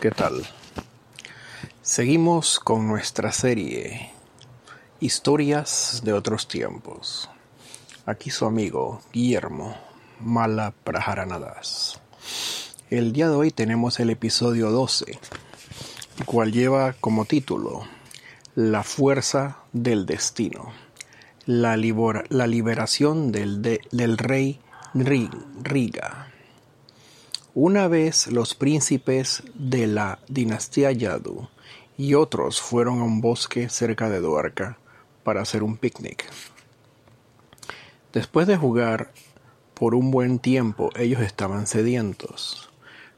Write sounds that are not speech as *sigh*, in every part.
¿qué tal? Seguimos con nuestra serie Historias de otros tiempos. Aquí su amigo Guillermo Mala Prajaranadas. El día de hoy tenemos el episodio 12, el cual lleva como título La fuerza del destino. La, la liberación del, del rey Riga. Una vez los príncipes de la dinastía Yadu y otros fueron a un bosque cerca de Duarca para hacer un picnic. Después de jugar por un buen tiempo, ellos estaban sedientos.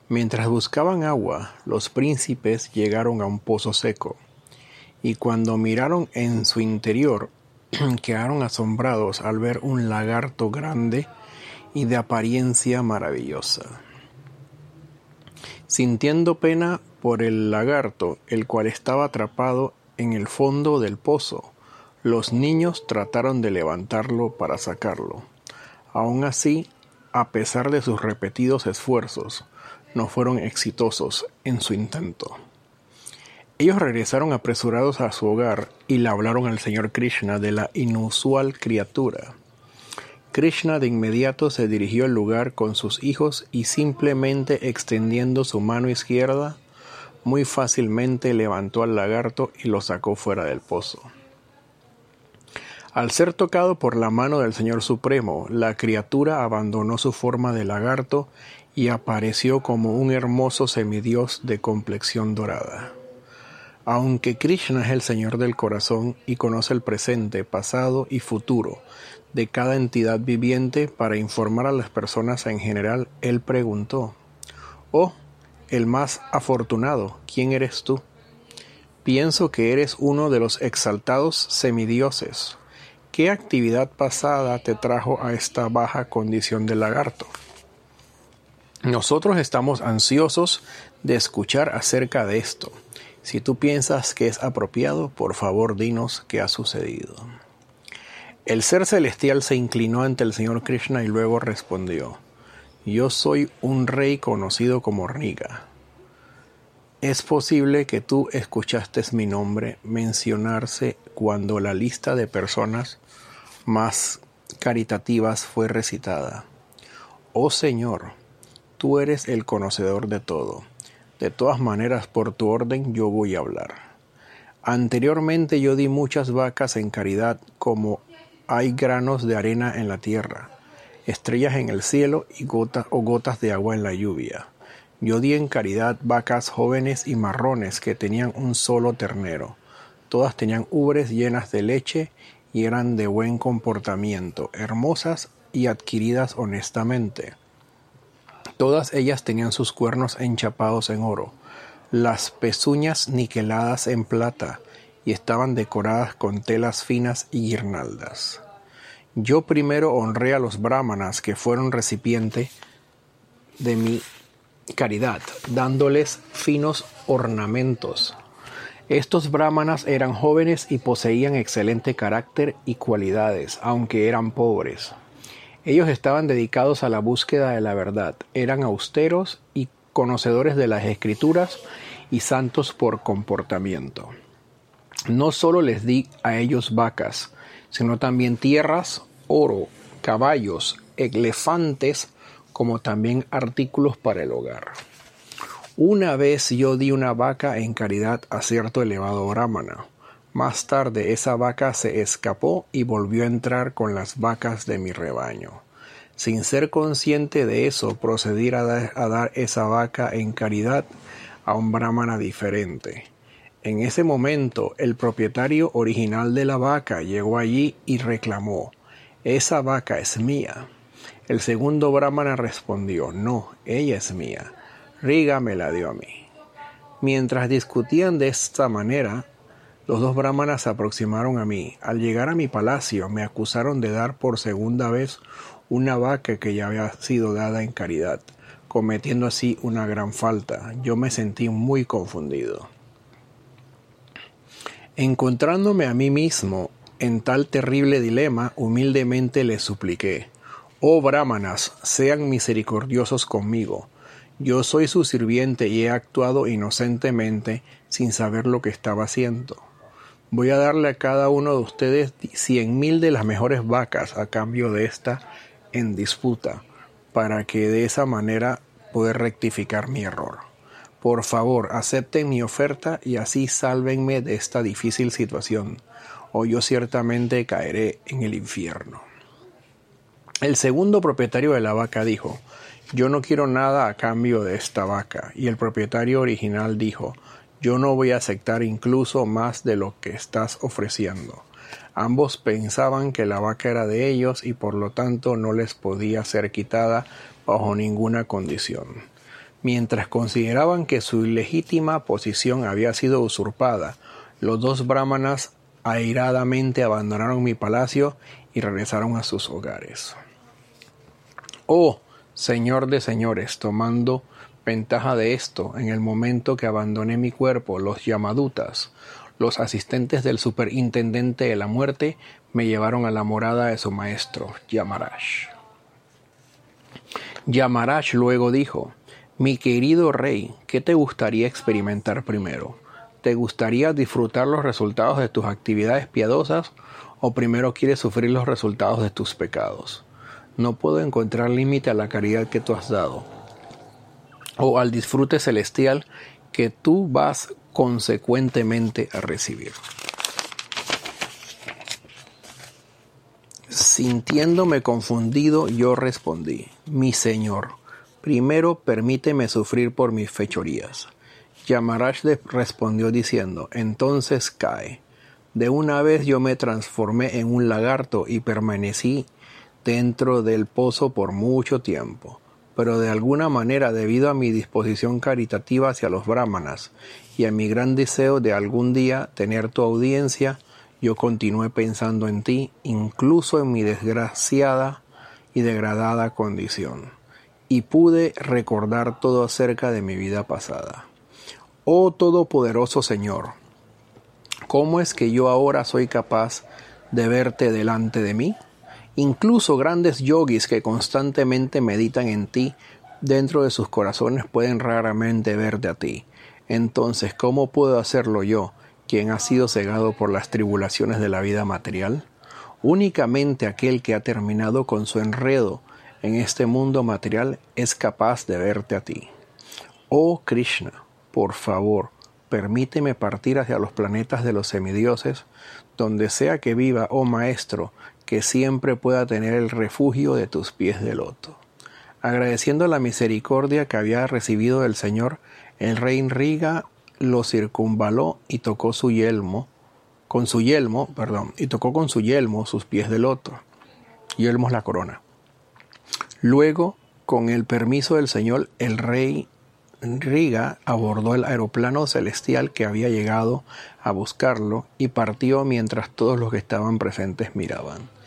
Mientras buscaban agua, los príncipes llegaron a un pozo seco, y cuando miraron en su interior, *clears throat* quedaron asombrados al ver un lagarto grande y de apariencia maravillosa. Sintiendo pena por el lagarto, el cual estaba atrapado en el fondo del pozo, los niños trataron de levantarlo para sacarlo. Aun así, a pesar de sus repetidos esfuerzos, no fueron exitosos en su intento. Ellos regresaron apresurados a su hogar y le hablaron al señor Krishna de la inusual criatura. Krishna de inmediato se dirigió al lugar con sus hijos y simplemente extendiendo su mano izquierda, muy fácilmente levantó al lagarto y lo sacó fuera del pozo. Al ser tocado por la mano del Señor Supremo, la criatura abandonó su forma de lagarto y apareció como un hermoso semidios de complexión dorada. Aunque Krishna es el Señor del corazón y conoce el presente, pasado y futuro de cada entidad viviente para informar a las personas en general, él preguntó, Oh, el más afortunado, ¿quién eres tú? Pienso que eres uno de los exaltados semidioses. ¿Qué actividad pasada te trajo a esta baja condición de lagarto? Nosotros estamos ansiosos de escuchar acerca de esto. Si tú piensas que es apropiado, por favor dinos qué ha sucedido. El ser celestial se inclinó ante el Señor Krishna y luego respondió, Yo soy un rey conocido como Riga. Es posible que tú escuchaste mi nombre mencionarse cuando la lista de personas más caritativas fue recitada. Oh Señor, tú eres el conocedor de todo. De todas maneras, por tu orden yo voy a hablar. Anteriormente yo di muchas vacas en caridad como hay granos de arena en la tierra, estrellas en el cielo y gotas o gotas de agua en la lluvia. Yo di en caridad vacas jóvenes y marrones que tenían un solo ternero. Todas tenían ubres llenas de leche y eran de buen comportamiento, hermosas y adquiridas honestamente. Todas ellas tenían sus cuernos enchapados en oro, las pezuñas niqueladas en plata, y estaban decoradas con telas finas y guirnaldas. Yo primero honré a los brahmanas que fueron recipiente de mi caridad, dándoles finos ornamentos. Estos brahmanas eran jóvenes y poseían excelente carácter y cualidades, aunque eran pobres. Ellos estaban dedicados a la búsqueda de la verdad, eran austeros y conocedores de las escrituras y santos por comportamiento. No solo les di a ellos vacas, sino también tierras, oro, caballos, elefantes, como también artículos para el hogar. Una vez yo di una vaca en caridad a cierto elevado brahmana. Más tarde esa vaca se escapó y volvió a entrar con las vacas de mi rebaño. Sin ser consciente de eso, procedí a dar, esa vaca en caridad a un brahmana diferente. En ese momento el propietario original de la vaca llegó allí y reclamó Esa vaca es mía. El segundo brahmana respondió No, ella es mía. Riga me la dio a mí. Mientras discutían de esta manera, los dos brahmanas se aproximaron a mí. Al llegar a mi palacio me acusaron de dar por segunda vez una vaca que ya había sido dada en caridad, cometiendo así una gran falta. Yo me sentí muy confundido. Encontrándome a mí mismo en tal terrible dilema, humildemente le supliqué, Oh brahmanas, sean misericordiosos conmigo. Yo soy su sirviente y he actuado inocentemente sin saber lo que estaba haciendo. Voy a darle a cada uno de ustedes cien mil de las mejores vacas a cambio de esta en disputa, para que de esa manera pueda rectificar mi error. Por favor, acepten mi oferta y así sálvenme de esta difícil situación, o yo ciertamente caeré en el infierno. El segundo propietario de la vaca dijo, Yo no quiero nada a cambio de esta vaca. Y el propietario original dijo, yo no voy a aceptar incluso más de lo que estás ofreciendo. Ambos pensaban que la vaca era de ellos y por lo tanto no les podía ser quitada bajo ninguna condición. Mientras consideraban que su ilegítima posición había sido usurpada, los dos brahmanas airadamente abandonaron mi palacio y regresaron a sus hogares. Oh, señor de señores, tomando ventaja de esto, en el momento que abandoné mi cuerpo, los Yamadutas, los asistentes del superintendente de la muerte, me llevaron a la morada de su maestro, Yamaraj. Yamaraj luego dijo, Mi querido rey, ¿qué te gustaría experimentar primero? ¿Te gustaría disfrutar los resultados de tus actividades piadosas o primero quieres sufrir los resultados de tus pecados? No puedo encontrar límite a la caridad que tú has dado o al disfrute celestial que tú vas consecuentemente a recibir. Sintiéndome confundido, yo respondí, mi Señor, primero permíteme sufrir por mis fechorías. Yamaraj respondió diciendo, entonces cae. De una vez yo me transformé en un lagarto y permanecí dentro del pozo por mucho tiempo pero de alguna manera debido a mi disposición caritativa hacia los brahmanas y a mi gran deseo de algún día tener tu audiencia, yo continué pensando en ti, incluso en mi desgraciada y degradada condición, y pude recordar todo acerca de mi vida pasada. Oh Todopoderoso Señor, ¿cómo es que yo ahora soy capaz de verte delante de mí? Incluso grandes yogis que constantemente meditan en ti, dentro de sus corazones pueden raramente verte a ti. Entonces, ¿cómo puedo hacerlo yo, quien ha sido cegado por las tribulaciones de la vida material? Únicamente aquel que ha terminado con su enredo en este mundo material es capaz de verte a ti. Oh Krishna, por favor, permíteme partir hacia los planetas de los semidioses, donde sea que viva, oh Maestro, que siempre pueda tener el refugio de tus pies de loto. Agradeciendo la misericordia que había recibido del Señor, el rey Riga lo circunvaló y tocó su yelmo, con su yelmo, perdón, y tocó con su yelmo sus pies de loto. Yelmo es la corona. Luego, con el permiso del Señor, el rey Riga abordó el aeroplano celestial que había llegado a buscarlo y partió mientras todos los que estaban presentes miraban.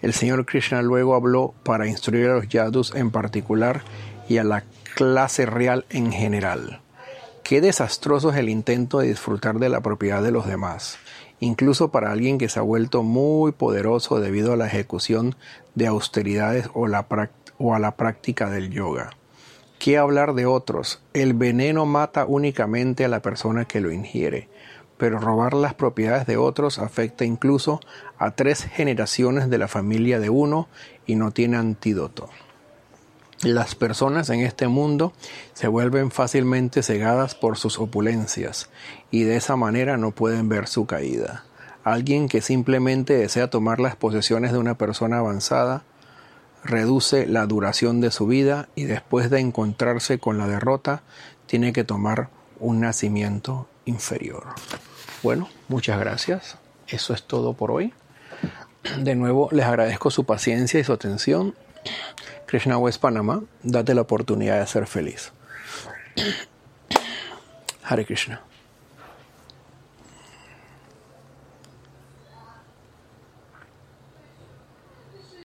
El señor Krishna luego habló para instruir a los yadus en particular y a la clase real en general. Qué desastroso es el intento de disfrutar de la propiedad de los demás, incluso para alguien que se ha vuelto muy poderoso debido a la ejecución de austeridades o, o a la práctica del yoga. ¿Qué hablar de otros? El veneno mata únicamente a la persona que lo ingiere pero robar las propiedades de otros afecta incluso a tres generaciones de la familia de uno y no tiene antídoto. Las personas en este mundo se vuelven fácilmente cegadas por sus opulencias y de esa manera no pueden ver su caída. Alguien que simplemente desea tomar las posesiones de una persona avanzada reduce la duración de su vida y después de encontrarse con la derrota tiene que tomar un nacimiento inferior. Bueno, muchas gracias. Eso es todo por hoy. De nuevo, les agradezco su paciencia y su atención. Krishna West Panamá, date la oportunidad de ser feliz. Hare Krishna.